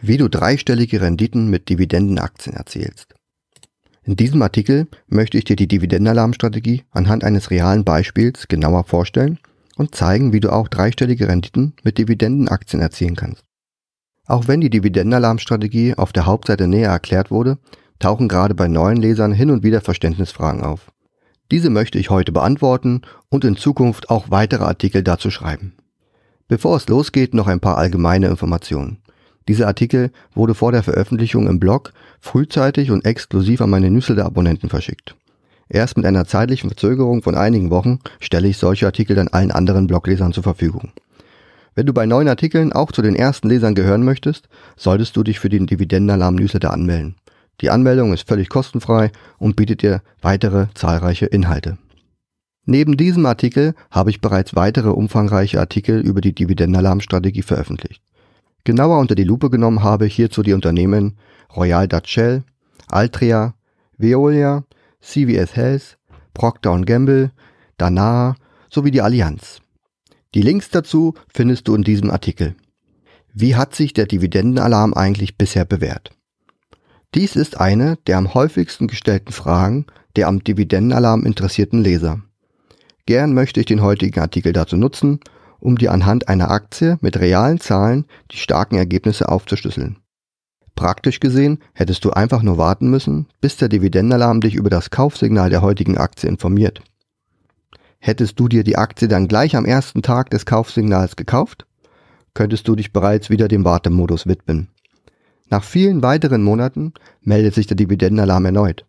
Wie du dreistellige Renditen mit Dividendenaktien erzielst. In diesem Artikel möchte ich dir die Dividendenalarmstrategie anhand eines realen Beispiels genauer vorstellen und zeigen, wie du auch dreistellige Renditen mit Dividendenaktien erzielen kannst. Auch wenn die Dividendenalarmstrategie auf der Hauptseite näher erklärt wurde, tauchen gerade bei neuen Lesern hin und wieder Verständnisfragen auf. Diese möchte ich heute beantworten und in Zukunft auch weitere Artikel dazu schreiben. Bevor es losgeht, noch ein paar allgemeine Informationen. Dieser Artikel wurde vor der Veröffentlichung im Blog frühzeitig und exklusiv an meine Newsletter-Abonnenten verschickt. Erst mit einer zeitlichen Verzögerung von einigen Wochen stelle ich solche Artikel dann allen anderen Bloglesern zur Verfügung. Wenn du bei neuen Artikeln auch zu den ersten Lesern gehören möchtest, solltest du dich für den Dividendenalarm-Newsletter anmelden. Die Anmeldung ist völlig kostenfrei und bietet dir weitere zahlreiche Inhalte. Neben diesem Artikel habe ich bereits weitere umfangreiche Artikel über die Dividendenalarmstrategie veröffentlicht. Genauer unter die Lupe genommen habe ich hierzu die Unternehmen Royal Dutch Shell, Altria, Veolia, CVS Health, Procter Gamble, Danaher sowie die Allianz. Die Links dazu findest du in diesem Artikel. Wie hat sich der Dividendenalarm eigentlich bisher bewährt? Dies ist eine der am häufigsten gestellten Fragen der am Dividendenalarm interessierten Leser. Gern möchte ich den heutigen Artikel dazu nutzen, um dir anhand einer Aktie mit realen Zahlen die starken Ergebnisse aufzuschlüsseln. Praktisch gesehen hättest du einfach nur warten müssen, bis der Dividendenalarm dich über das Kaufsignal der heutigen Aktie informiert. Hättest du dir die Aktie dann gleich am ersten Tag des Kaufsignals gekauft, könntest du dich bereits wieder dem Wartemodus widmen. Nach vielen weiteren Monaten meldet sich der Dividendenalarm erneut.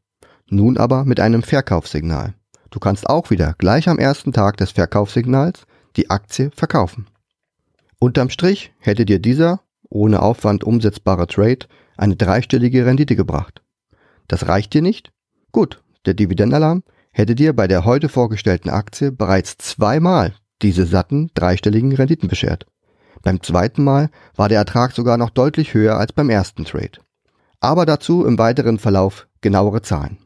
Nun aber mit einem Verkaufssignal. Du kannst auch wieder gleich am ersten Tag des Verkaufssignals die Aktie verkaufen. Unterm Strich hätte dir dieser ohne Aufwand umsetzbare Trade eine dreistellige Rendite gebracht. Das reicht dir nicht? Gut, der Dividendenalarm hätte dir bei der heute vorgestellten Aktie bereits zweimal diese satten dreistelligen Renditen beschert. Beim zweiten Mal war der Ertrag sogar noch deutlich höher als beim ersten Trade. Aber dazu im weiteren Verlauf genauere Zahlen.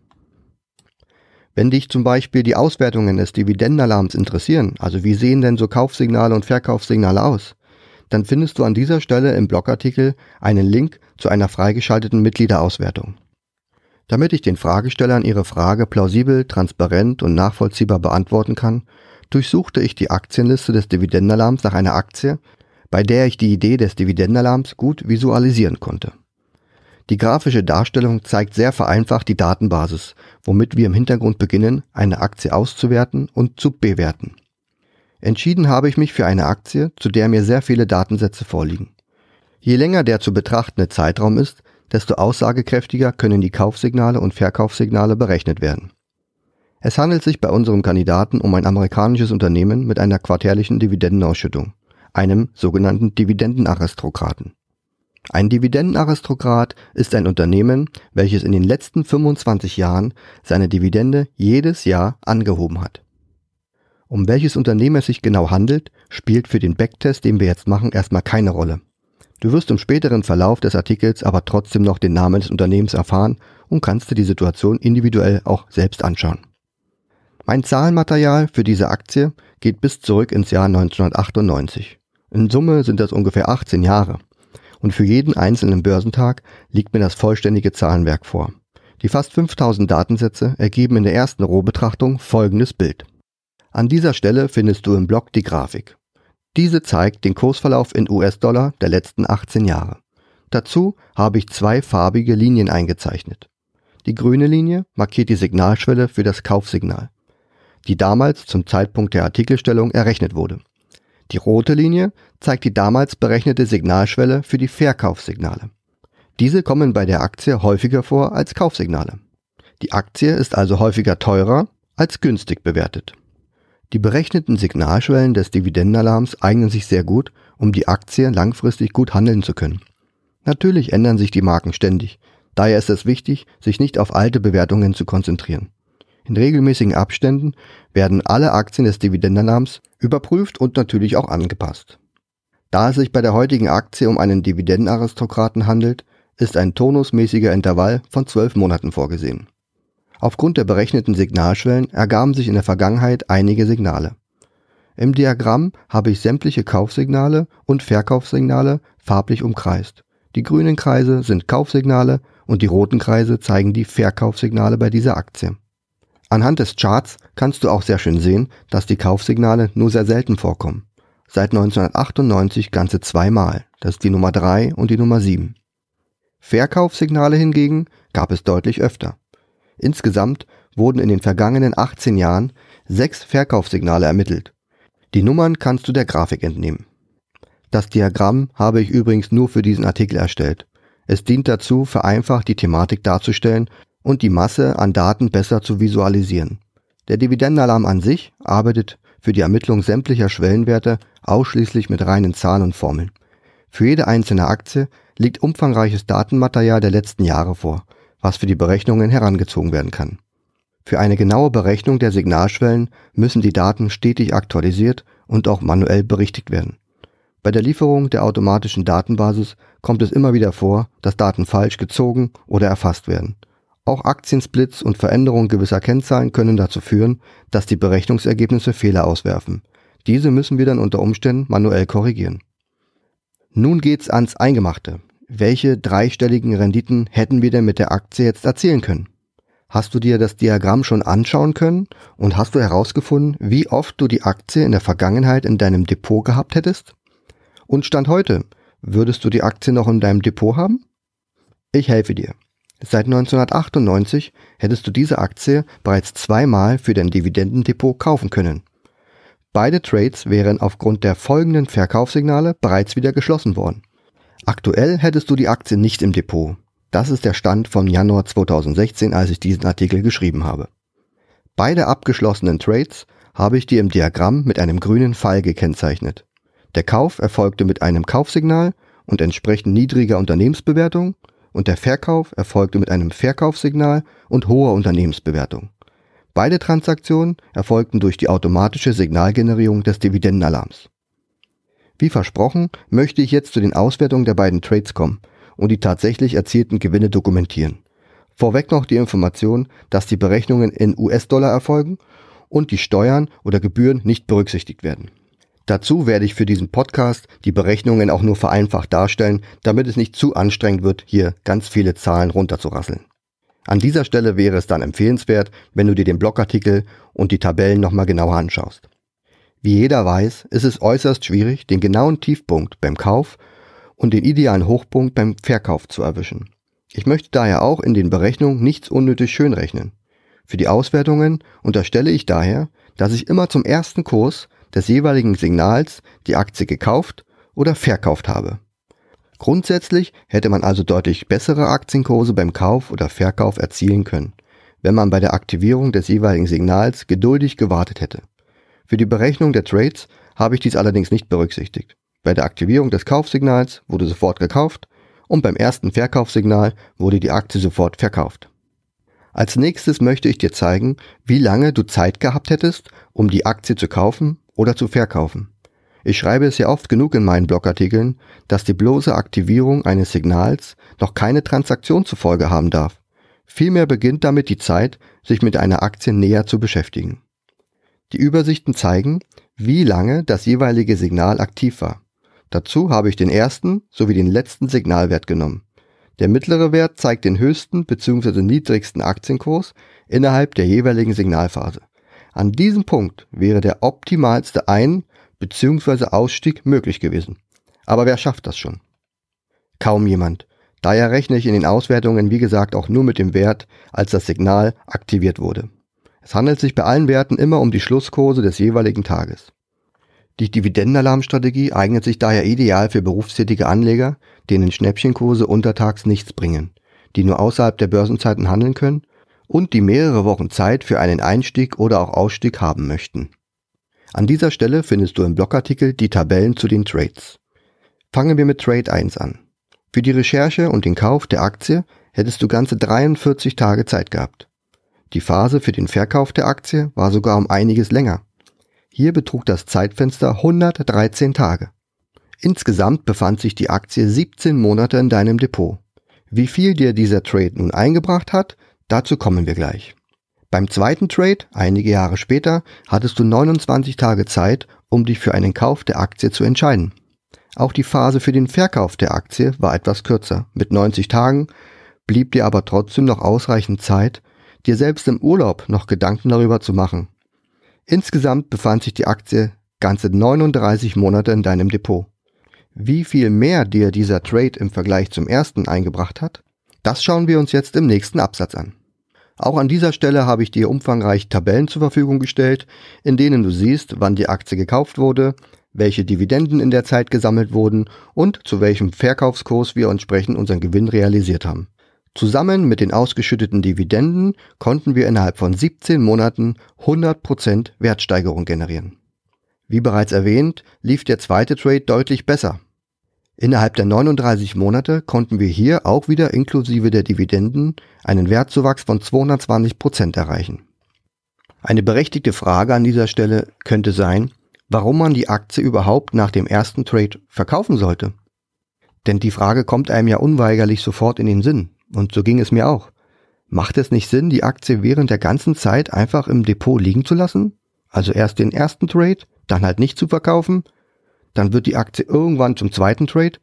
Wenn dich zum Beispiel die Auswertungen des Dividendenalarms interessieren, also wie sehen denn so Kaufsignale und Verkaufssignale aus, dann findest du an dieser Stelle im Blogartikel einen Link zu einer freigeschalteten Mitgliederauswertung. Damit ich den Fragestellern ihre Frage plausibel, transparent und nachvollziehbar beantworten kann, durchsuchte ich die Aktienliste des Dividendenalarms nach einer Aktie, bei der ich die Idee des Dividendenalarms gut visualisieren konnte. Die grafische Darstellung zeigt sehr vereinfacht die Datenbasis, womit wir im Hintergrund beginnen, eine Aktie auszuwerten und zu bewerten. Entschieden habe ich mich für eine Aktie, zu der mir sehr viele Datensätze vorliegen. Je länger der zu betrachtende Zeitraum ist, desto aussagekräftiger können die Kaufsignale und Verkaufssignale berechnet werden. Es handelt sich bei unserem Kandidaten um ein amerikanisches Unternehmen mit einer quartärlichen Dividendenausschüttung, einem sogenannten Dividendenaristokraten. Ein Dividendenaristokrat ist ein Unternehmen, welches in den letzten 25 Jahren seine Dividende jedes Jahr angehoben hat. Um welches Unternehmen es sich genau handelt, spielt für den Backtest, den wir jetzt machen, erstmal keine Rolle. Du wirst im späteren Verlauf des Artikels aber trotzdem noch den Namen des Unternehmens erfahren und kannst dir die Situation individuell auch selbst anschauen. Mein Zahlenmaterial für diese Aktie geht bis zurück ins Jahr 1998. In Summe sind das ungefähr 18 Jahre und für jeden einzelnen Börsentag liegt mir das vollständige Zahlenwerk vor. Die fast 5000 Datensätze ergeben in der ersten Rohbetrachtung folgendes Bild. An dieser Stelle findest du im Blog die Grafik. Diese zeigt den Kursverlauf in US-Dollar der letzten 18 Jahre. Dazu habe ich zwei farbige Linien eingezeichnet. Die grüne Linie markiert die Signalschwelle für das Kaufsignal, die damals zum Zeitpunkt der Artikelstellung errechnet wurde. Die rote Linie zeigt die damals berechnete Signalschwelle für die Verkaufssignale. Diese kommen bei der Aktie häufiger vor als Kaufsignale. Die Aktie ist also häufiger teurer als günstig bewertet. Die berechneten Signalschwellen des Dividendenalarms eignen sich sehr gut, um die Aktie langfristig gut handeln zu können. Natürlich ändern sich die Marken ständig, daher ist es wichtig, sich nicht auf alte Bewertungen zu konzentrieren. In regelmäßigen Abständen werden alle Aktien des Dividendenalarms überprüft und natürlich auch angepasst. Da es sich bei der heutigen Aktie um einen Dividendenaristokraten handelt, ist ein tonusmäßiger Intervall von zwölf Monaten vorgesehen. Aufgrund der berechneten Signalschwellen ergaben sich in der Vergangenheit einige Signale. Im Diagramm habe ich sämtliche Kaufsignale und Verkaufssignale farblich umkreist. Die grünen Kreise sind Kaufsignale und die roten Kreise zeigen die Verkaufssignale bei dieser Aktie. Anhand des Charts kannst du auch sehr schön sehen, dass die Kaufsignale nur sehr selten vorkommen. Seit 1998 ganze zweimal, das ist die Nummer 3 und die Nummer 7. Verkaufssignale hingegen gab es deutlich öfter. Insgesamt wurden in den vergangenen 18 Jahren sechs Verkaufssignale ermittelt. Die Nummern kannst du der Grafik entnehmen. Das Diagramm habe ich übrigens nur für diesen Artikel erstellt. Es dient dazu, vereinfacht die Thematik darzustellen und die Masse an Daten besser zu visualisieren. Der Dividendenalarm an sich arbeitet für die Ermittlung sämtlicher Schwellenwerte ausschließlich mit reinen Zahlen und Formeln. Für jede einzelne Aktie liegt umfangreiches Datenmaterial der letzten Jahre vor, was für die Berechnungen herangezogen werden kann. Für eine genaue Berechnung der Signalschwellen müssen die Daten stetig aktualisiert und auch manuell berichtigt werden. Bei der Lieferung der automatischen Datenbasis kommt es immer wieder vor, dass Daten falsch gezogen oder erfasst werden. Auch Aktiensplits und Veränderungen gewisser Kennzahlen können dazu führen, dass die Berechnungsergebnisse Fehler auswerfen. Diese müssen wir dann unter Umständen manuell korrigieren. Nun geht's ans Eingemachte. Welche dreistelligen Renditen hätten wir denn mit der Aktie jetzt erzielen können? Hast du dir das Diagramm schon anschauen können und hast du herausgefunden, wie oft du die Aktie in der Vergangenheit in deinem Depot gehabt hättest? Und Stand heute, würdest du die Aktie noch in deinem Depot haben? Ich helfe dir. Seit 1998 hättest du diese Aktie bereits zweimal für dein Dividendendepot kaufen können. Beide Trades wären aufgrund der folgenden Verkaufssignale bereits wieder geschlossen worden. Aktuell hättest du die Aktie nicht im Depot. Das ist der Stand von Januar 2016, als ich diesen Artikel geschrieben habe. Beide abgeschlossenen Trades habe ich dir im Diagramm mit einem grünen Pfeil gekennzeichnet. Der Kauf erfolgte mit einem Kaufsignal und entsprechend niedriger Unternehmensbewertung und der Verkauf erfolgte mit einem Verkaufssignal und hoher Unternehmensbewertung. Beide Transaktionen erfolgten durch die automatische Signalgenerierung des Dividendenalarms. Wie versprochen, möchte ich jetzt zu den Auswertungen der beiden Trades kommen und die tatsächlich erzielten Gewinne dokumentieren. Vorweg noch die Information, dass die Berechnungen in US-Dollar erfolgen und die Steuern oder Gebühren nicht berücksichtigt werden. Dazu werde ich für diesen Podcast die Berechnungen auch nur vereinfacht darstellen, damit es nicht zu anstrengend wird, hier ganz viele Zahlen runterzurasseln. An dieser Stelle wäre es dann empfehlenswert, wenn du dir den Blogartikel und die Tabellen nochmal genauer anschaust. Wie jeder weiß, ist es äußerst schwierig, den genauen Tiefpunkt beim Kauf und den idealen Hochpunkt beim Verkauf zu erwischen. Ich möchte daher auch in den Berechnungen nichts unnötig schönrechnen. Für die Auswertungen unterstelle ich daher, dass ich immer zum ersten Kurs des jeweiligen Signals die Aktie gekauft oder verkauft habe. Grundsätzlich hätte man also deutlich bessere Aktienkurse beim Kauf oder Verkauf erzielen können, wenn man bei der Aktivierung des jeweiligen Signals geduldig gewartet hätte. Für die Berechnung der Trades habe ich dies allerdings nicht berücksichtigt. Bei der Aktivierung des Kaufsignals wurde sofort gekauft und beim ersten Verkaufssignal wurde die Aktie sofort verkauft. Als nächstes möchte ich dir zeigen, wie lange du Zeit gehabt hättest, um die Aktie zu kaufen oder zu verkaufen. Ich schreibe es ja oft genug in meinen Blogartikeln, dass die bloße Aktivierung eines Signals noch keine Transaktion zur Folge haben darf. Vielmehr beginnt damit die Zeit, sich mit einer Aktie näher zu beschäftigen. Die Übersichten zeigen, wie lange das jeweilige Signal aktiv war. Dazu habe ich den ersten sowie den letzten Signalwert genommen. Der mittlere Wert zeigt den höchsten bzw. niedrigsten Aktienkurs innerhalb der jeweiligen Signalphase. An diesem Punkt wäre der optimalste Ein- bzw. Ausstieg möglich gewesen. Aber wer schafft das schon? Kaum jemand. Daher rechne ich in den Auswertungen wie gesagt auch nur mit dem Wert, als das Signal aktiviert wurde. Es handelt sich bei allen Werten immer um die Schlusskurse des jeweiligen Tages. Die Dividendenalarmstrategie eignet sich daher ideal für berufstätige Anleger, denen Schnäppchenkurse untertags nichts bringen, die nur außerhalb der Börsenzeiten handeln können und die mehrere Wochen Zeit für einen Einstieg oder auch Ausstieg haben möchten. An dieser Stelle findest du im Blogartikel die Tabellen zu den Trades. Fangen wir mit Trade 1 an. Für die Recherche und den Kauf der Aktie hättest du ganze 43 Tage Zeit gehabt. Die Phase für den Verkauf der Aktie war sogar um einiges länger. Hier betrug das Zeitfenster 113 Tage. Insgesamt befand sich die Aktie 17 Monate in deinem Depot. Wie viel dir dieser Trade nun eingebracht hat, Dazu kommen wir gleich. Beim zweiten Trade, einige Jahre später, hattest du 29 Tage Zeit, um dich für einen Kauf der Aktie zu entscheiden. Auch die Phase für den Verkauf der Aktie war etwas kürzer. Mit 90 Tagen blieb dir aber trotzdem noch ausreichend Zeit, dir selbst im Urlaub noch Gedanken darüber zu machen. Insgesamt befand sich die Aktie ganze 39 Monate in deinem Depot. Wie viel mehr dir dieser Trade im Vergleich zum ersten eingebracht hat, das schauen wir uns jetzt im nächsten Absatz an. Auch an dieser Stelle habe ich dir umfangreich Tabellen zur Verfügung gestellt, in denen du siehst, wann die Aktie gekauft wurde, welche Dividenden in der Zeit gesammelt wurden und zu welchem Verkaufskurs wir entsprechend unseren Gewinn realisiert haben. Zusammen mit den ausgeschütteten Dividenden konnten wir innerhalb von 17 Monaten 100% Wertsteigerung generieren. Wie bereits erwähnt, lief der zweite Trade deutlich besser. Innerhalb der 39 Monate konnten wir hier auch wieder inklusive der Dividenden einen Wertzuwachs von 220% erreichen. Eine berechtigte Frage an dieser Stelle könnte sein, warum man die Aktie überhaupt nach dem ersten Trade verkaufen sollte. Denn die Frage kommt einem ja unweigerlich sofort in den Sinn. Und so ging es mir auch. Macht es nicht Sinn, die Aktie während der ganzen Zeit einfach im Depot liegen zu lassen? Also erst den ersten Trade, dann halt nicht zu verkaufen, dann wird die Aktie irgendwann zum zweiten Trade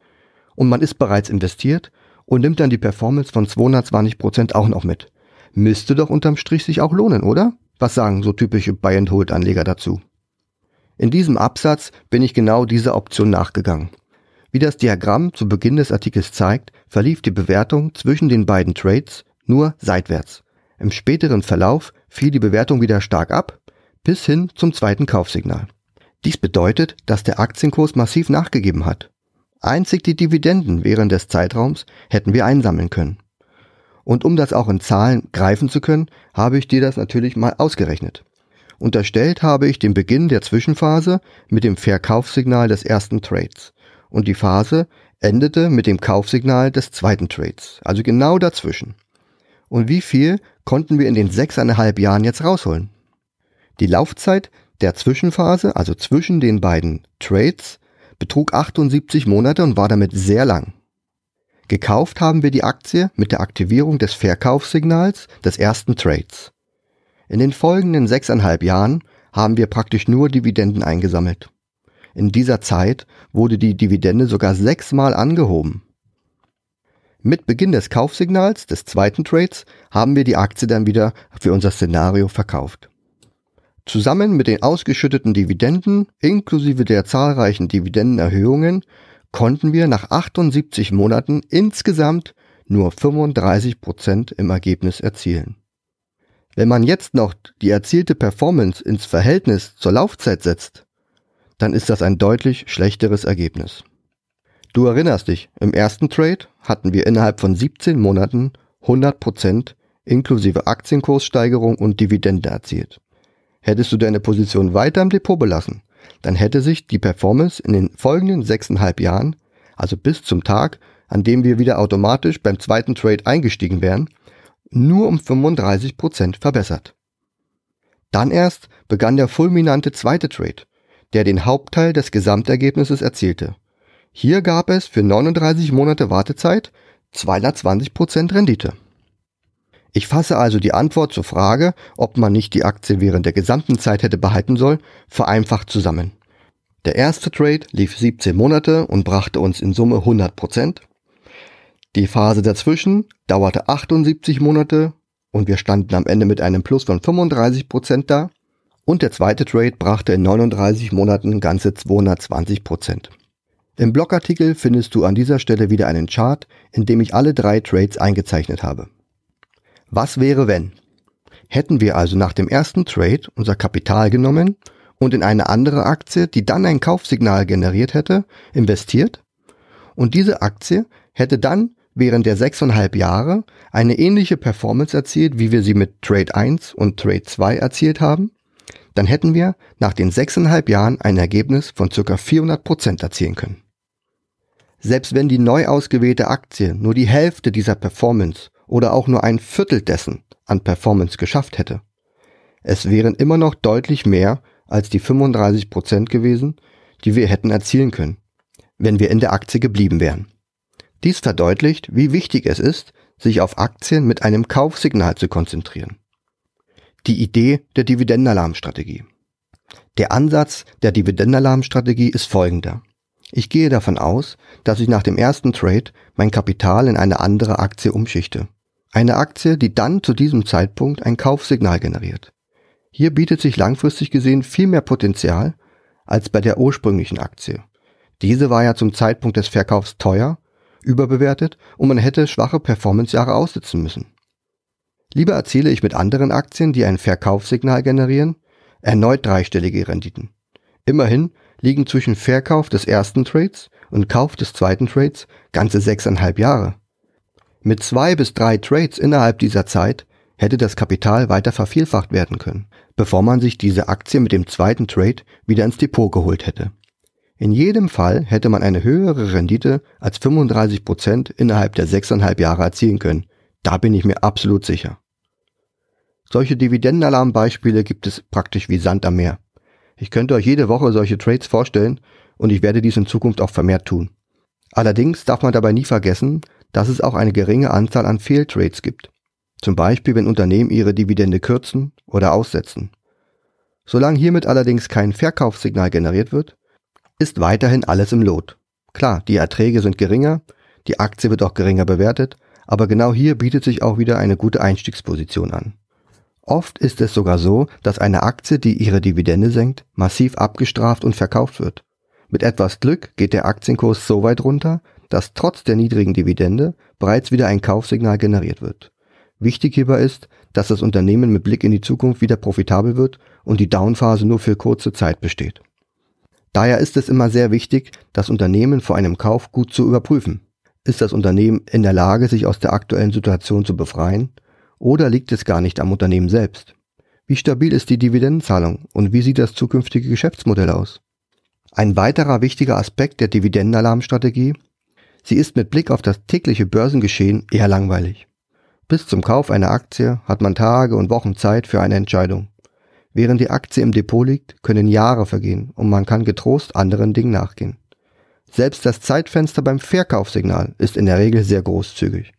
und man ist bereits investiert und nimmt dann die Performance von 220 Prozent auch noch mit. Müsste doch unterm Strich sich auch lohnen, oder? Was sagen so typische Buy-and-Hold-Anleger dazu? In diesem Absatz bin ich genau dieser Option nachgegangen. Wie das Diagramm zu Beginn des Artikels zeigt, verlief die Bewertung zwischen den beiden Trades nur seitwärts. Im späteren Verlauf fiel die Bewertung wieder stark ab, bis hin zum zweiten Kaufsignal. Dies bedeutet, dass der Aktienkurs massiv nachgegeben hat. Einzig die Dividenden während des Zeitraums hätten wir einsammeln können. Und um das auch in Zahlen greifen zu können, habe ich dir das natürlich mal ausgerechnet. Unterstellt habe ich den Beginn der Zwischenphase mit dem Verkaufssignal des ersten Trades und die Phase endete mit dem Kaufsignal des zweiten Trades, also genau dazwischen. Und wie viel konnten wir in den sechseinhalb Jahren jetzt rausholen? Die Laufzeit der Zwischenphase, also zwischen den beiden Trades, betrug 78 Monate und war damit sehr lang. Gekauft haben wir die Aktie mit der Aktivierung des Verkaufssignals des ersten Trades. In den folgenden sechseinhalb Jahren haben wir praktisch nur Dividenden eingesammelt. In dieser Zeit wurde die Dividende sogar sechsmal angehoben. Mit Beginn des Kaufsignals des zweiten Trades haben wir die Aktie dann wieder für unser Szenario verkauft. Zusammen mit den ausgeschütteten Dividenden inklusive der zahlreichen Dividendenerhöhungen konnten wir nach 78 Monaten insgesamt nur 35 Prozent im Ergebnis erzielen. Wenn man jetzt noch die erzielte Performance ins Verhältnis zur Laufzeit setzt, dann ist das ein deutlich schlechteres Ergebnis. Du erinnerst dich, im ersten Trade hatten wir innerhalb von 17 Monaten 100% inklusive Aktienkurssteigerung und Dividende erzielt. Hättest du deine Position weiter im Depot belassen, dann hätte sich die Performance in den folgenden 6,5 Jahren, also bis zum Tag, an dem wir wieder automatisch beim zweiten Trade eingestiegen wären, nur um 35% verbessert. Dann erst begann der fulminante zweite Trade, der den Hauptteil des Gesamtergebnisses erzielte. Hier gab es für 39 Monate Wartezeit 220% Rendite. Ich fasse also die Antwort zur Frage, ob man nicht die Aktie während der gesamten Zeit hätte behalten sollen, vereinfacht zusammen. Der erste Trade lief 17 Monate und brachte uns in Summe 100%. Die Phase dazwischen dauerte 78 Monate und wir standen am Ende mit einem Plus von 35% da. Und der zweite Trade brachte in 39 Monaten ganze 220%. Im Blogartikel findest du an dieser Stelle wieder einen Chart, in dem ich alle drei Trades eingezeichnet habe. Was wäre wenn? Hätten wir also nach dem ersten Trade unser Kapital genommen und in eine andere Aktie, die dann ein Kaufsignal generiert hätte, investiert und diese Aktie hätte dann während der sechseinhalb Jahre eine ähnliche Performance erzielt, wie wir sie mit Trade 1 und Trade 2 erzielt haben, dann hätten wir nach den sechseinhalb Jahren ein Ergebnis von ca. 400 Prozent erzielen können. Selbst wenn die neu ausgewählte Aktie nur die Hälfte dieser Performance oder auch nur ein Viertel dessen an Performance geschafft hätte, es wären immer noch deutlich mehr als die 35 Prozent gewesen, die wir hätten erzielen können, wenn wir in der Aktie geblieben wären. Dies verdeutlicht, wie wichtig es ist, sich auf Aktien mit einem Kaufsignal zu konzentrieren. Die Idee der Dividendenalarmstrategie. Der Ansatz der Dividendenalarmstrategie ist folgender. Ich gehe davon aus, dass ich nach dem ersten Trade mein Kapital in eine andere Aktie umschichte. Eine Aktie, die dann zu diesem Zeitpunkt ein Kaufsignal generiert. Hier bietet sich langfristig gesehen viel mehr Potenzial als bei der ursprünglichen Aktie. Diese war ja zum Zeitpunkt des Verkaufs teuer, überbewertet und man hätte schwache Performancejahre aussitzen müssen. Lieber erziele ich mit anderen Aktien, die ein Verkaufssignal generieren, erneut dreistellige Renditen. Immerhin liegen zwischen Verkauf des ersten Trades und Kauf des zweiten Trades ganze sechseinhalb Jahre. Mit zwei bis drei Trades innerhalb dieser Zeit hätte das Kapital weiter vervielfacht werden können, bevor man sich diese Aktie mit dem zweiten Trade wieder ins Depot geholt hätte. In jedem Fall hätte man eine höhere Rendite als 35 Prozent innerhalb der sechseinhalb Jahre erzielen können. Da bin ich mir absolut sicher. Solche Dividendenalarmbeispiele gibt es praktisch wie Sand am Meer. Ich könnte euch jede Woche solche Trades vorstellen und ich werde dies in Zukunft auch vermehrt tun. Allerdings darf man dabei nie vergessen, dass es auch eine geringe Anzahl an Fehltrades gibt. Zum Beispiel, wenn Unternehmen ihre Dividende kürzen oder aussetzen. Solange hiermit allerdings kein Verkaufssignal generiert wird, ist weiterhin alles im Lot. Klar, die Erträge sind geringer, die Aktie wird auch geringer bewertet, aber genau hier bietet sich auch wieder eine gute Einstiegsposition an. Oft ist es sogar so, dass eine Aktie, die ihre Dividende senkt, massiv abgestraft und verkauft wird. Mit etwas Glück geht der Aktienkurs so weit runter, dass trotz der niedrigen Dividende bereits wieder ein Kaufsignal generiert wird. Wichtig hierbei ist, dass das Unternehmen mit Blick in die Zukunft wieder profitabel wird und die Downphase nur für kurze Zeit besteht. Daher ist es immer sehr wichtig, das Unternehmen vor einem Kauf gut zu überprüfen. Ist das Unternehmen in der Lage, sich aus der aktuellen Situation zu befreien oder liegt es gar nicht am Unternehmen selbst? Wie stabil ist die Dividendenzahlung und wie sieht das zukünftige Geschäftsmodell aus? Ein weiterer wichtiger Aspekt der Dividendenalarmstrategie, sie ist mit Blick auf das tägliche Börsengeschehen eher langweilig. Bis zum Kauf einer Aktie hat man Tage und Wochen Zeit für eine Entscheidung. Während die Aktie im Depot liegt, können Jahre vergehen und man kann getrost anderen Dingen nachgehen. Selbst das Zeitfenster beim Verkaufssignal ist in der Regel sehr großzügig.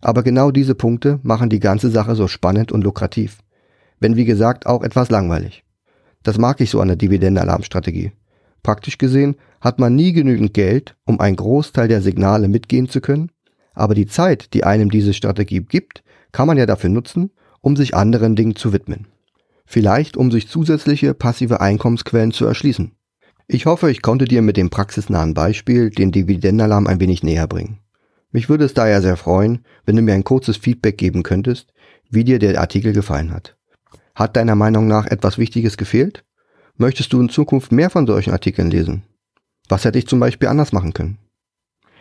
Aber genau diese Punkte machen die ganze Sache so spannend und lukrativ. Wenn wie gesagt auch etwas langweilig. Das mag ich so an der Dividendenalarmstrategie. Praktisch gesehen hat man nie genügend Geld, um einen Großteil der Signale mitgehen zu können, aber die Zeit, die einem diese Strategie gibt, kann man ja dafür nutzen, um sich anderen Dingen zu widmen. Vielleicht um sich zusätzliche passive Einkommensquellen zu erschließen. Ich hoffe, ich konnte dir mit dem praxisnahen Beispiel den Dividendenalarm ein wenig näher bringen. Mich würde es daher sehr freuen, wenn du mir ein kurzes Feedback geben könntest, wie dir der Artikel gefallen hat. Hat deiner Meinung nach etwas Wichtiges gefehlt? Möchtest du in Zukunft mehr von solchen Artikeln lesen? Was hätte ich zum Beispiel anders machen können?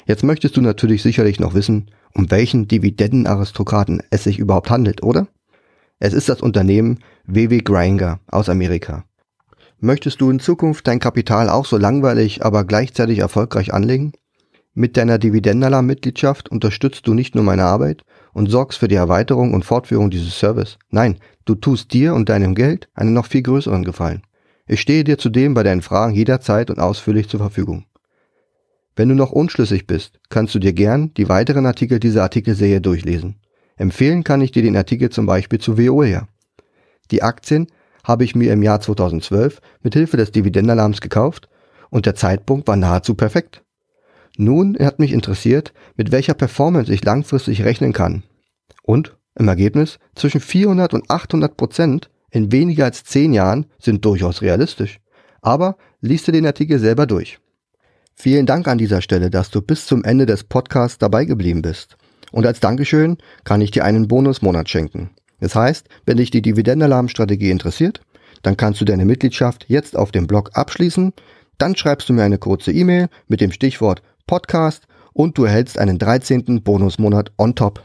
Jetzt möchtest du natürlich sicherlich noch wissen, um welchen Dividendenaristokraten es sich überhaupt handelt, oder? Es ist das Unternehmen WW Grainger aus Amerika. Möchtest du in Zukunft dein Kapital auch so langweilig, aber gleichzeitig erfolgreich anlegen? Mit deiner Dividendenalarm-Mitgliedschaft unterstützt du nicht nur meine Arbeit und sorgst für die Erweiterung und Fortführung dieses Service. Nein, du tust dir und deinem Geld einen noch viel größeren Gefallen. Ich stehe dir zudem bei deinen Fragen jederzeit und ausführlich zur Verfügung. Wenn du noch unschlüssig bist, kannst du dir gern die weiteren Artikel dieser Artikelserie durchlesen. Empfehlen kann ich dir den Artikel zum Beispiel zu Veolia. Die Aktien habe ich mir im Jahr 2012 mit Hilfe des Dividendenalarms gekauft und der Zeitpunkt war nahezu perfekt. Nun hat mich interessiert, mit welcher Performance ich langfristig rechnen kann. Und im Ergebnis zwischen 400 und 800 Prozent in weniger als 10 Jahren sind durchaus realistisch. Aber liest du den Artikel selber durch. Vielen Dank an dieser Stelle, dass du bis zum Ende des Podcasts dabei geblieben bist. Und als Dankeschön kann ich dir einen Bonusmonat schenken. Das heißt, wenn dich die Dividendenalarmstrategie interessiert, dann kannst du deine Mitgliedschaft jetzt auf dem Blog abschließen. Dann schreibst du mir eine kurze E-Mail mit dem Stichwort Podcast und du erhältst einen 13. Bonusmonat on top.